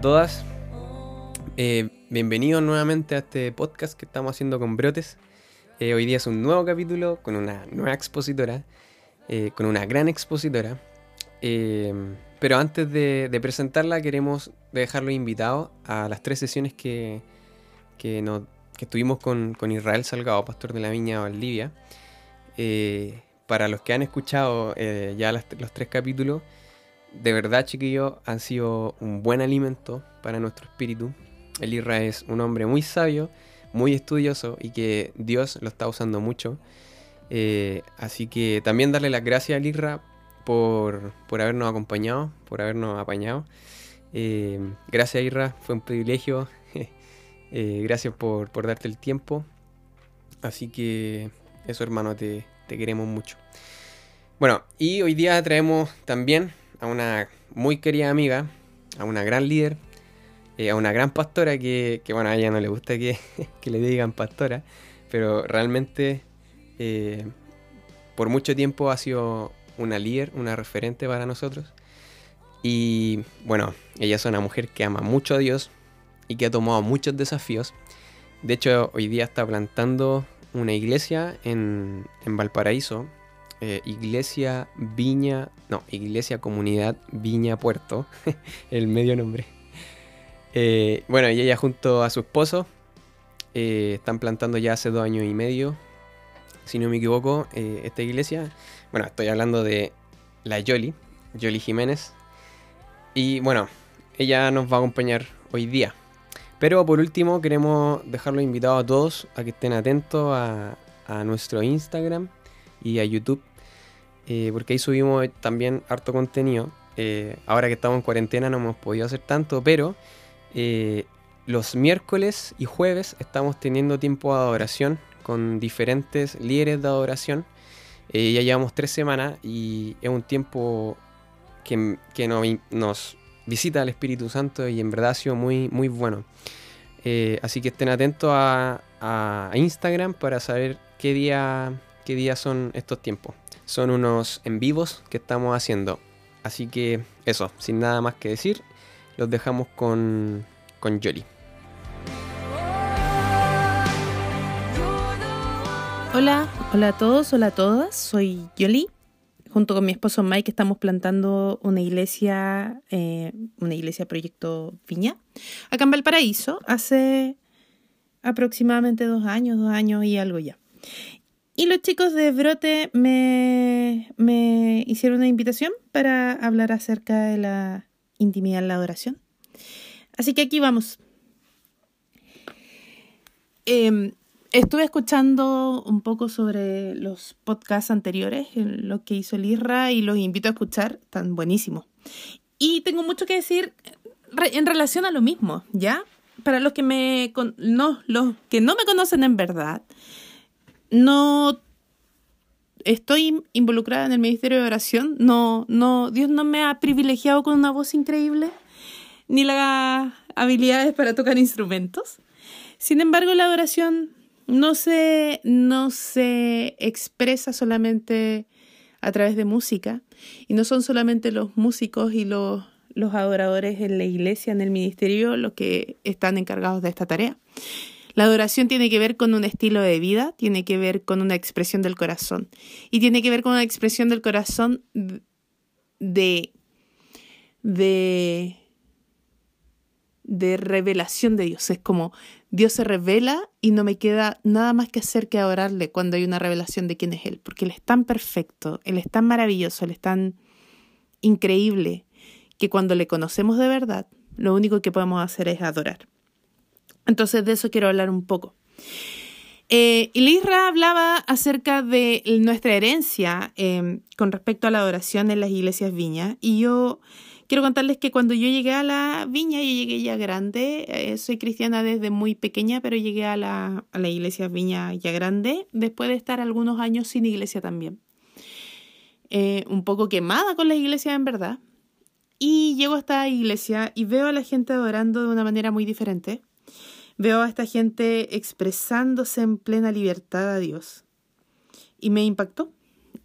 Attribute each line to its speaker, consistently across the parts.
Speaker 1: A todas. Eh, bienvenidos nuevamente a este podcast que estamos haciendo con Brotes. Eh, hoy día es un nuevo capítulo con una nueva expositora, eh, con una gran expositora. pero antes de, presentarla queremos dejarlo invitado a las tres sesiones que, que, que estuvimos con, Israel Salgado, pastor de la Viña Valdivia. para los que han escuchado ya los tres capítulos, de verdad, chiquillos, han sido un buen alimento para nuestro espíritu. El Isra es un hombre muy sabio, muy estudioso y que Dios lo está usando mucho. Eh, así que también darle las gracias al Isra por, habernos acompañado, por habernos apañado. Eh, gracias Isra, fue un privilegio. Eh, gracias por, darte el tiempo. Así que eso hermano, te, te queremos mucho. Bueno, y hoy día traemos también a una muy querida amiga, a una gran líder, eh, a una gran pastora que, bueno, a ella no le gusta que, le digan pastora, pero realmente eh, por mucho tiempo ha sido una líder, una referente para nosotros. Y bueno, ella es una mujer que ama mucho a Dios y que ha tomado muchos desafíos. De hecho, hoy día está plantando una iglesia en, en Valparaíso, eh, Iglesia Viña, no, Iglesia Comunidad Viña Puerto, el medio nombre. Eh, bueno, y ella junto a su esposo eh, están plantando ya hace dos años y medio, si no me equivoco, esta iglesia. Bueno, estoy hablando de la Yoli, Yoli Jiménez. Y bueno, ella nos va a acompañar hoy día. Pero por último, queremos dejarlo invitado a todos a que estén atentos a, a nuestro Instagram y a YouTube eh, porque ahí subimos también harto contenido. Eh, ahora que estamos en cuarentena no hemos podido hacer tanto, pero eh, los miércoles y jueves estamos teniendo tiempo de adoración con diferentes líderes de adoración. ya llevamos tres semanas y es un tiempo que, nos visita el Espíritu Santo y en verdad ha sido muy, muy bueno. así que estén atentos a, a, Instagram para saber qué día, qué día son estos tiempos son unos en vivos que estamos haciendo. Así que eso, sin nada más que decir, los dejamos con, con Jolly.
Speaker 2: Hola, hola a todos, hola a todas, soy Yoli. Junto con mi esposo Mike estamos plantando una iglesia, eh, una iglesia proyecto Viña, acá en Valparaíso, hace aproximadamente dos años, dos años y algo ya. Y los chicos de Brote me, me hicieron una invitación para hablar acerca de la intimidad en la adoración. Así que aquí vamos. Em, estuve escuchando un poco sobre los podcasts anteriores, lo que hizo el IRRA, y los invito a escuchar, están buenísimos. Y tengo mucho que decir en relación a lo mismo, ¿ya? Para los que me no, los que no me conocen en verdad, no estoy involucrada en el ministerio de oración, no, no, Dios no me ha privilegiado con una voz increíble, ni las habilidades para tocar instrumentos. Sin embargo, la oración no se, no se expresa solamente a través de música, y no son solamente los músicos y los, los adoradores en la iglesia, en el ministerio, los que están encargados de esta tarea. La adoración tiene que ver con un estilo de vida, tiene que ver con una expresión del corazón y tiene que ver con una expresión del corazón de de de revelación de Dios. Es como Dios se revela y no me queda nada más que hacer que adorarle cuando hay una revelación de quién es Él, porque Él es tan perfecto, Él es tan maravilloso, Él es tan increíble, que cuando le conocemos de verdad, lo único que podemos hacer es adorar. Entonces de eso quiero hablar un poco. Eh, Isra hablaba acerca de nuestra herencia em, con respecto a la adoración en las iglesias viña y yo quiero contarles que cuando yo llegué a la viña, yo llegué ya grande, eh, soy cristiana desde muy pequeña, pero llegué a la, a la iglesia viña ya grande después de estar algunos años sin iglesia también. Eh, un poco quemada con la iglesia en verdad. Y llego a esta iglesia y veo a la gente adorando de una manera muy diferente. Veo a esta gente expresándose en plena libertad a Dios. Y me impactó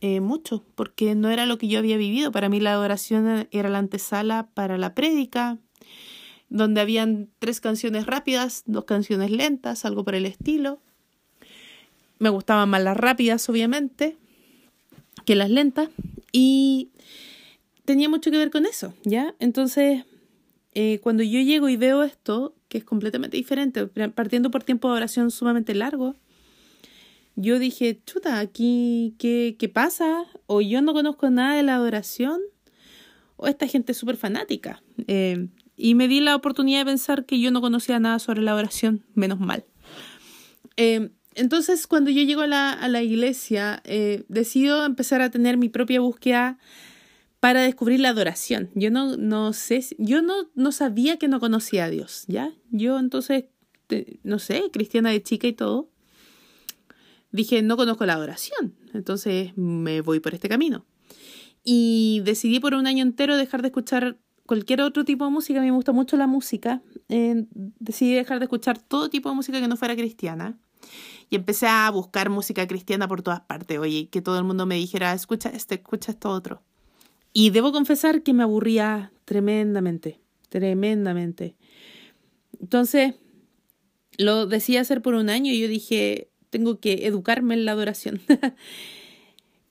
Speaker 2: eh, mucho, porque no era lo que yo había vivido. Para mí la adoración era la antesala para la prédica, donde habían tres canciones rápidas, dos canciones lentas, algo por el estilo. Me gustaban más las rápidas, obviamente, que las lentas. Y tenía mucho que ver con eso, ¿ya? Entonces, eh, cuando yo llego y veo esto, que es completamente diferente, partiendo por tiempo de oración sumamente largo, yo dije, chuta, aquí, ¿qué, qué pasa? O yo no conozco nada de la adoración, o esta gente es súper fanática. Eh, y me di la oportunidad de pensar que yo no conocía nada sobre la oración, menos mal. Eh, entonces, cuando yo llego a la, a la iglesia, decido empezar a tener mi propia búsqueda para descubrir la adoración. Yo no, no sé, yo no, no sabía que no conocía a Dios, ¿ya? Yo entonces, no sé, cristiana de chica y todo, dije, no conozco la adoración, entonces me voy por este camino. Y decidí por un año entero dejar de escuchar cualquier otro tipo de música, a mí me gusta mucho la música, eh, decidí dejar de escuchar todo tipo de música que no fuera cristiana. Y empecé a buscar música cristiana por todas partes, oye, que todo el mundo me dijera, escucha este, escucha esto otro. Y debo confesar que me aburría tremendamente, tremendamente. Entonces, lo decidí hacer por un año y yo dije, tengo que educarme en la adoración.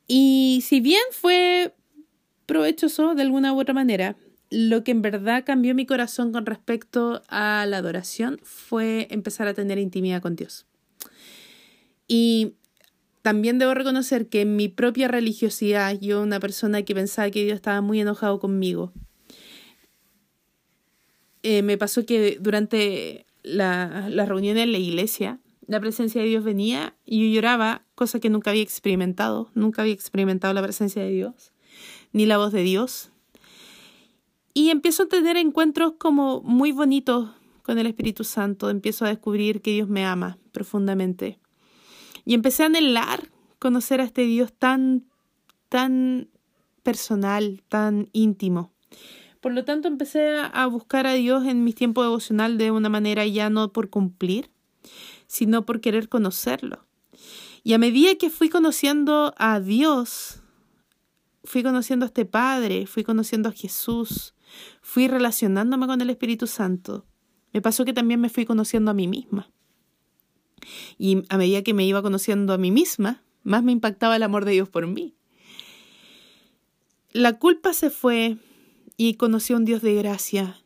Speaker 2: y si bien fue provechoso de alguna u otra manera, lo que en verdad cambió mi corazón con respecto a la adoración fue empezar a tener intimidad con Dios. Y también debo reconocer que en mi propia religiosidad, yo una persona que pensaba que Dios estaba muy enojado conmigo, eh, me pasó que durante la, las reuniones en la iglesia, la presencia de Dios venía y yo lloraba, cosa que nunca había experimentado, nunca había experimentado la presencia de Dios, ni la voz de Dios. Y empiezo a tener encuentros como muy bonitos con el Espíritu Santo, empiezo a descubrir que Dios me ama profundamente. Y empecé a anhelar conocer a este Dios tan, tan personal, tan íntimo. Por lo tanto, empecé a buscar a Dios en mi tiempo devocional de una manera ya no por cumplir, sino por querer conocerlo. Y a medida que fui conociendo a Dios, fui conociendo a este Padre, fui conociendo a Jesús, fui relacionándome con el Espíritu Santo, me pasó que también me fui conociendo a mí misma. Y a medida que me iba conociendo a mí misma, más me impactaba el amor de Dios por mí. La culpa se fue y conocí a un Dios de gracia.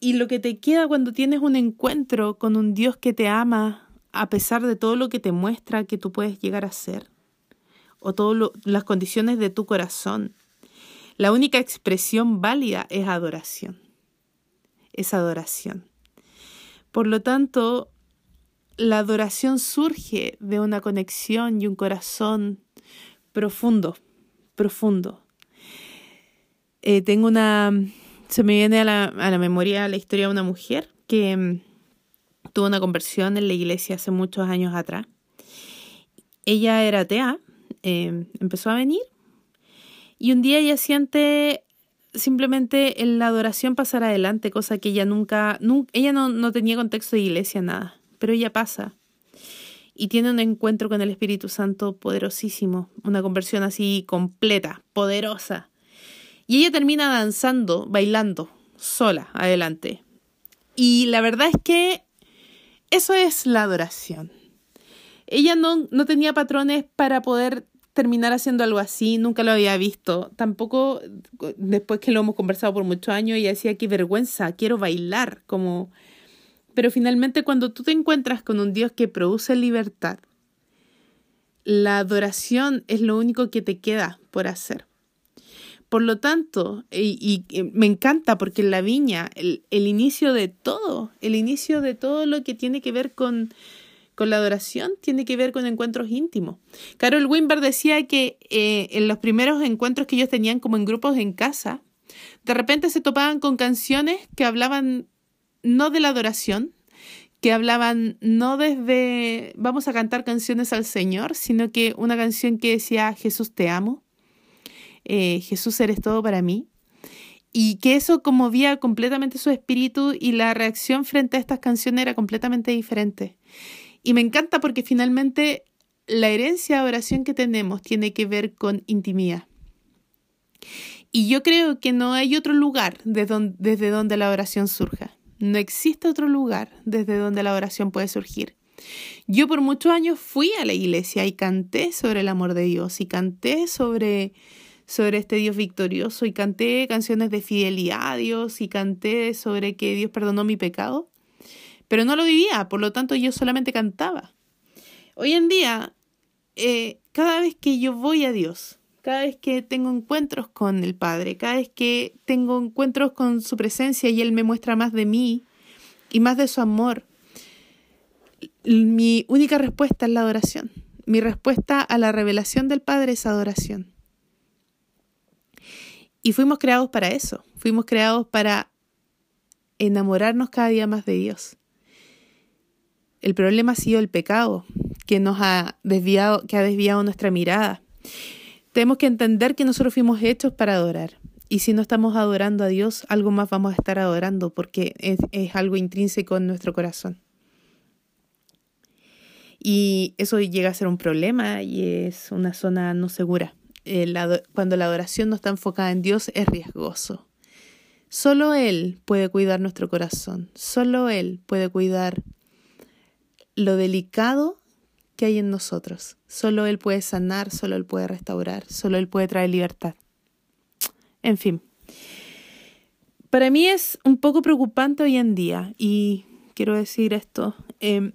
Speaker 2: Y lo que te queda cuando tienes un encuentro con un Dios que te ama, a pesar de todo lo que te muestra que tú puedes llegar a ser, o todas las condiciones de tu corazón, la única expresión válida es adoración. Es adoración. Por lo tanto, la adoración surge de una conexión y un corazón profundo, profundo. Eh, tengo una, se me viene a la, a la, memoria la historia de una mujer que mm, tuvo una conversión en la iglesia hace muchos años atrás. Ella era atea, eh, empezó a venir y un día ella siente simplemente en la adoración pasar adelante, cosa que ella nunca, nunca ella no, no tenía contexto de iglesia, nada pero ella pasa y tiene un encuentro con el Espíritu Santo poderosísimo, una conversión así completa, poderosa. Y ella termina danzando, bailando, sola, adelante. Y la verdad es que eso es la adoración. Ella no, no tenía patrones para poder terminar haciendo algo así, nunca lo había visto. Tampoco, después que lo hemos conversado por muchos años, ella decía, qué vergüenza, quiero bailar, como pero finalmente cuando tú te encuentras con un Dios que produce libertad, la adoración es lo único que te queda por hacer. Por lo tanto, y, me encanta porque en la viña, el, inicio de todo, el inicio de todo lo que tiene que ver con, con la adoración, tiene que ver con encuentros íntimos. Carol Wimber decía que eh, en los primeros encuentros que ellos tenían como en grupos en casa, de repente se topaban con canciones que hablaban no de la adoración, que hablaban no desde vamos a cantar canciones al Señor, sino que una canción que decía Jesús te amo, eh, Jesús eres todo para mí, y que eso conmovía completamente su espíritu y la reacción frente a estas canciones era completamente diferente. Y me encanta porque finalmente la herencia de oración que tenemos tiene que ver con intimidad. Y yo creo que no hay otro lugar desde donde la oración surja. No existe otro lugar desde donde la adoración puede surgir. Yo por muchos años fui a la iglesia y canté sobre el amor de Dios y canté sobre, sobre este Dios victorioso y canté canciones de fidelidad a Dios y canté sobre que Dios perdonó mi pecado, pero no lo vivía, por lo tanto yo solamente cantaba. Hoy en día, eh, cada vez que yo voy a Dios, cada vez que tengo encuentros con el Padre, cada vez que tengo encuentros con su presencia y Él me muestra más de mí y más de su amor, mi única respuesta es la adoración. Mi respuesta a la revelación del Padre es adoración. Y fuimos creados para eso, fuimos creados para enamorarnos cada día más de Dios. El problema ha sido el pecado que nos ha desviado, que ha desviado nuestra mirada. Tenemos que entender que nosotros fuimos hechos para adorar. Y si no estamos adorando a Dios, algo más vamos a estar adorando porque es, algo intrínseco en nuestro corazón. Y eso llega a ser un problema y es una zona no segura. cuando la adoración no está enfocada en Dios es riesgoso. Solo Él puede cuidar nuestro corazón. Solo Él puede cuidar lo delicado que hay en nosotros. Solo Él puede sanar, solo Él puede restaurar, solo Él puede traer libertad. En fin, para mí es un poco preocupante hoy en día y quiero decir esto, em,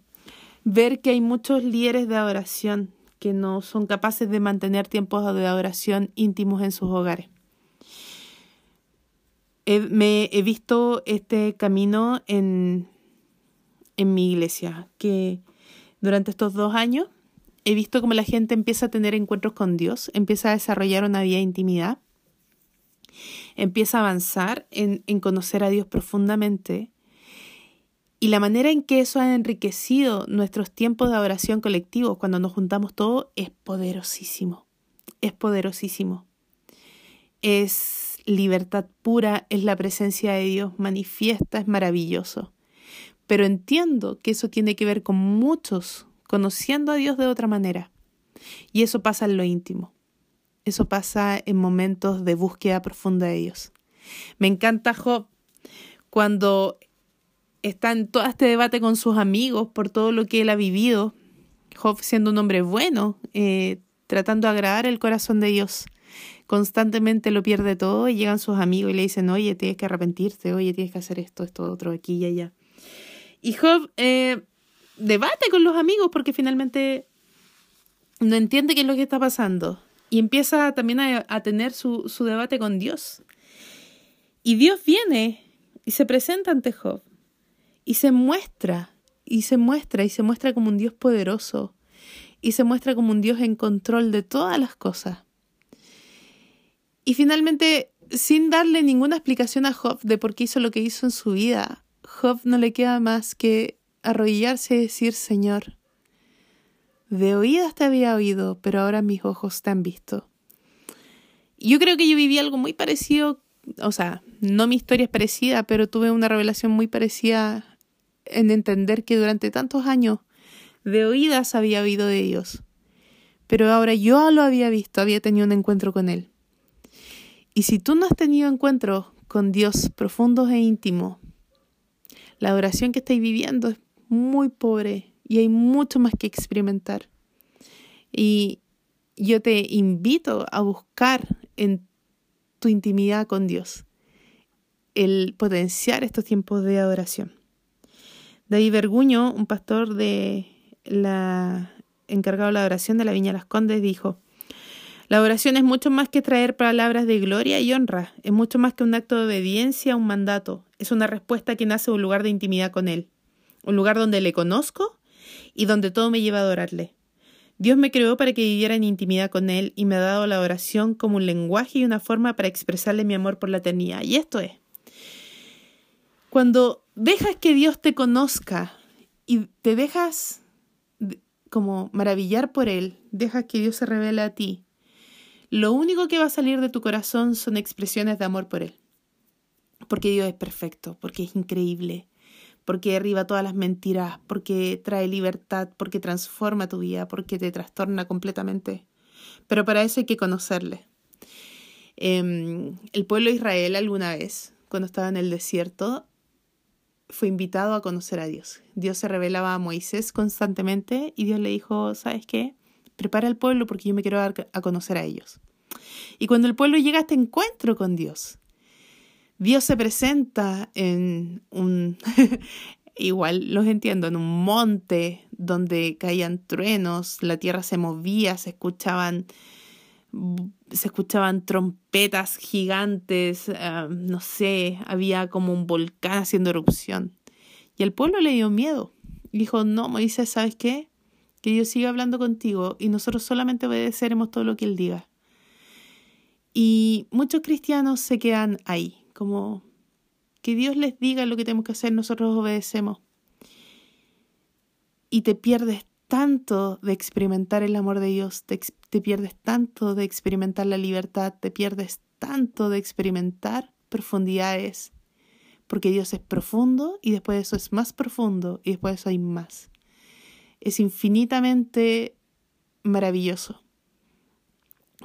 Speaker 2: ver que hay muchos líderes de adoración que no son capaces de mantener tiempos de adoración íntimos en sus hogares. me he visto este camino en, en mi iglesia, que durante estos dos años he visto cómo la gente empieza a tener encuentros con Dios, empieza a desarrollar una vida de intimidad, empieza a avanzar en, en conocer a Dios profundamente. Y la manera en que eso ha enriquecido nuestros tiempos de adoración colectivos cuando nos juntamos todos es poderosísimo. Es poderosísimo. Es libertad pura, es la presencia de Dios manifiesta, es maravilloso. Pero entiendo que eso tiene que ver con muchos conociendo a Dios de otra manera. Y eso pasa en lo íntimo. Eso pasa en momentos de búsqueda profunda de Dios. Me encanta Job cuando está en todo este debate con sus amigos por todo lo que él ha vivido. Job siendo un hombre bueno, eh, tratando de agradar el corazón de Dios. Constantemente lo pierde todo y llegan sus amigos y le dicen, oye, tienes que arrepentirte, oye, tienes que hacer esto, esto, otro, aquí y allá. Y Job eh, debate con los amigos porque finalmente no entiende qué es lo que está pasando. Y empieza también a, a tener su, su debate con Dios. Y Dios viene y se presenta ante Job. Y se muestra, y se muestra, y se muestra como un Dios poderoso. Y se muestra como un Dios en control de todas las cosas. Y finalmente, sin darle ninguna explicación a Job de por qué hizo lo que hizo en su vida, Job no le queda más que arrodillarse y decir, Señor, de oídas te había oído, pero ahora mis ojos te han visto. Yo creo que yo viví algo muy parecido, o sea, no mi historia es parecida, pero tuve una revelación muy parecida en entender que durante tantos años de oídas había oído de Dios. Pero ahora yo lo había visto, había tenido un encuentro con Él. Y si tú no has tenido encuentros con Dios profundos e íntimos, la adoración que estáis viviendo es muy pobre y hay mucho más que experimentar. Y yo te invito a buscar en tu intimidad con Dios el potenciar estos tiempos de adoración. David Verguño, un pastor de la encargado de la adoración de la Viña Las Condes, dijo: La adoración es mucho más que traer palabras de gloria y honra, es mucho más que un acto de obediencia a un mandato, es una respuesta que nace de un lugar de intimidad con Él, un lugar donde le conozco y donde todo me lleva a adorarle. Dios me creó para que viviera en intimidad con Él y me ha dado la adoración como un lenguaje y una forma para expresarle mi amor por la eternidad. Y esto es, cuando dejas que Dios te conozca y te dejas como maravillar por Él, dejas que Dios se revele a ti, lo único que va a salir de tu corazón son expresiones de amor por Él porque Dios es perfecto, porque es increíble, porque derriba todas las mentiras, porque trae libertad, porque transforma tu vida, porque te trastorna completamente. Pero para eso hay que conocerle. Em, el pueblo de Israel alguna vez, cuando estaba en el desierto, fue invitado a conocer a Dios. Dios se revelaba a Moisés constantemente y Dios le dijo, ¿sabes qué? Prepara al pueblo porque yo me quiero dar a conocer a ellos. Y cuando el pueblo llega a este encuentro con Dios, Dios se presenta en un, igual los entiendo, en un monte donde caían truenos, la tierra se movía, se escuchaban se escuchaban trompetas gigantes, eh, no sé, había como un volcán haciendo erupción. Y el pueblo le dio miedo. Dijo, no, Moisés, ¿sabes qué? Que Dios siga hablando contigo y nosotros solamente obedeceremos todo lo que Él diga. Y muchos cristianos se quedan ahí, como que Dios les diga lo que tenemos que hacer, nosotros obedecemos. Y te pierdes tanto de experimentar el amor de Dios, te, pierdes tanto de experimentar la libertad, te pierdes tanto de experimentar profundidades, porque Dios es profundo y después de eso es más profundo y después de eso hay más. Es infinitamente maravilloso.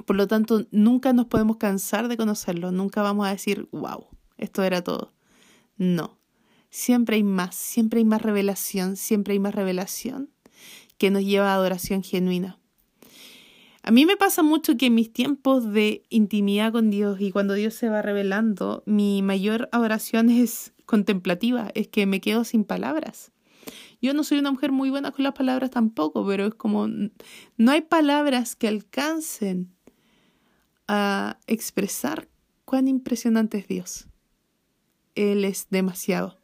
Speaker 2: Por lo tanto, nunca nos podemos cansar de conocerlo, nunca vamos a decir, wow, esto era todo. No, siempre hay más, siempre hay más revelación, siempre hay más revelación que nos lleva a adoración genuina. A mí me pasa mucho que en mis tiempos de intimidad con Dios y cuando Dios se va revelando, mi mayor adoración es contemplativa, es que me quedo sin palabras. Yo no soy una mujer muy buena con las palabras tampoco, pero es como no hay palabras que alcancen a expresar cuán impresionante es Dios. Él es demasiado.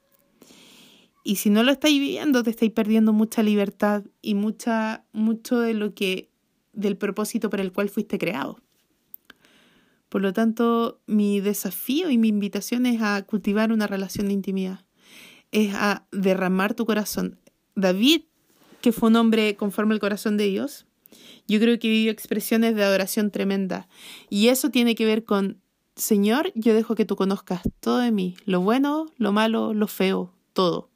Speaker 2: Y si no lo estáis viviendo, te estáis perdiendo mucha libertad y mucha, mucho de lo que, del propósito para el cual fuiste creado. Por lo tanto, mi desafío y mi invitación es a cultivar una relación de intimidad, es a derramar tu corazón. David, que fue un hombre conforme al corazón de Dios, yo creo que vivió expresiones de adoración tremenda. Y eso tiene que ver con, Señor, yo dejo que tú conozcas todo de mí, lo bueno, lo malo, lo feo, todo,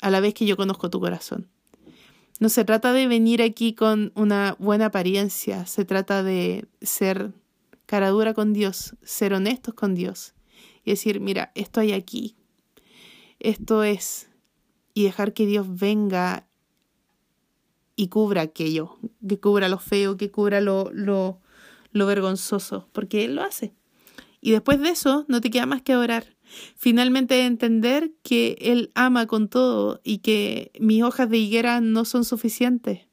Speaker 2: a la vez que yo conozco tu corazón. No se trata de venir aquí con una buena apariencia, se trata de ser cara dura con Dios, ser honestos con Dios y decir, mira, esto hay aquí, esto es, y dejar que Dios venga y cubra aquello, que cubra lo feo, que cubra lo, lo, lo vergonzoso, porque Él lo hace. Y después de eso no te queda más que orar. Finalmente entender que Él ama con todo y que mis hojas de higuera no son suficientes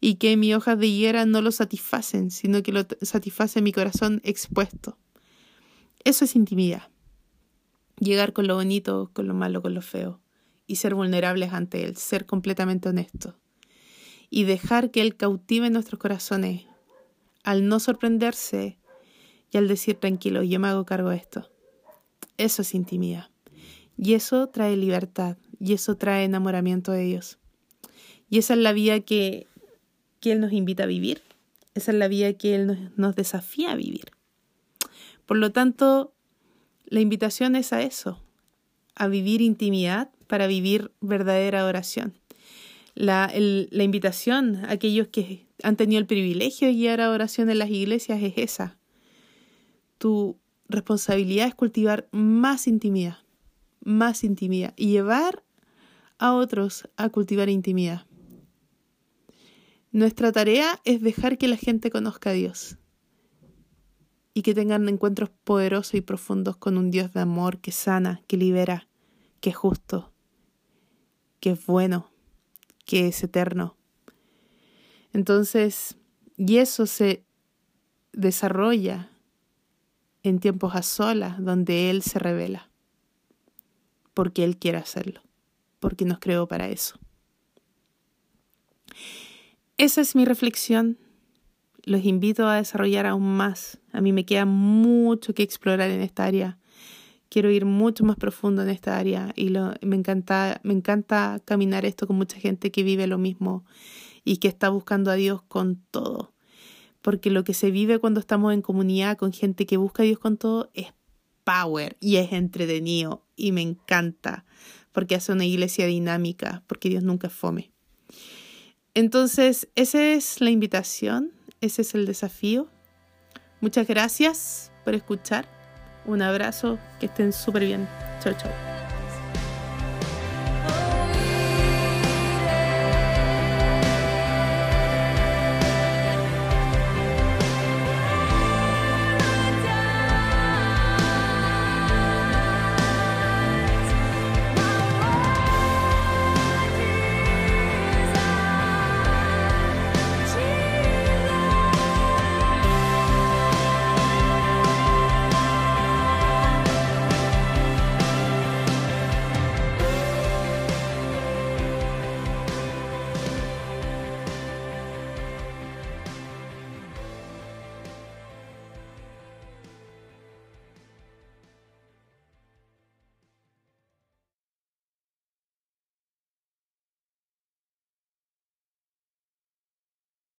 Speaker 2: y que mis hojas de higuera no lo satisfacen, sino que lo satisface mi corazón expuesto. Eso es intimidad. Llegar con lo bonito, con lo malo, con lo feo y ser vulnerables ante Él, ser completamente honestos y dejar que Él cautive nuestros corazones al no sorprenderse y al decir tranquilo, yo me hago cargo de esto. Eso es intimidad. Y eso trae libertad y eso trae enamoramiento de Dios. Y esa es la vida que, que Él nos invita a vivir. Esa es la vida que Él nos, nos desafía a vivir. Por lo tanto, la invitación es a eso, a vivir intimidad para vivir verdadera oración la, la invitación a aquellos que han tenido el privilegio de guiar a oración en las iglesias es esa. Tu responsabilidad es cultivar más intimidad, más intimidad y llevar a otros a cultivar intimidad. Nuestra tarea es dejar que la gente conozca a Dios y que tengan encuentros poderosos y profundos con un Dios de amor que sana, que libera, que es justo, que es bueno que es eterno. Entonces, y eso se desarrolla en tiempos a solas, donde Él se revela, porque Él quiere hacerlo, porque nos creó para eso. Esa es mi reflexión. Los invito a desarrollar aún más. A mí me queda mucho que explorar en esta área quiero ir mucho más profundo en esta área y lo, me, encanta, me encanta caminar esto con mucha gente que vive lo mismo y que está buscando a Dios con todo. Porque lo que se vive cuando estamos en comunidad con gente que busca a Dios con todo es power y es entretenido y me encanta porque hace una iglesia dinámica, porque Dios nunca fome. Entonces, esa es la invitación, ese es el desafío. Muchas gracias por escuchar un abrazo, que estén súper bien. Chao, chao.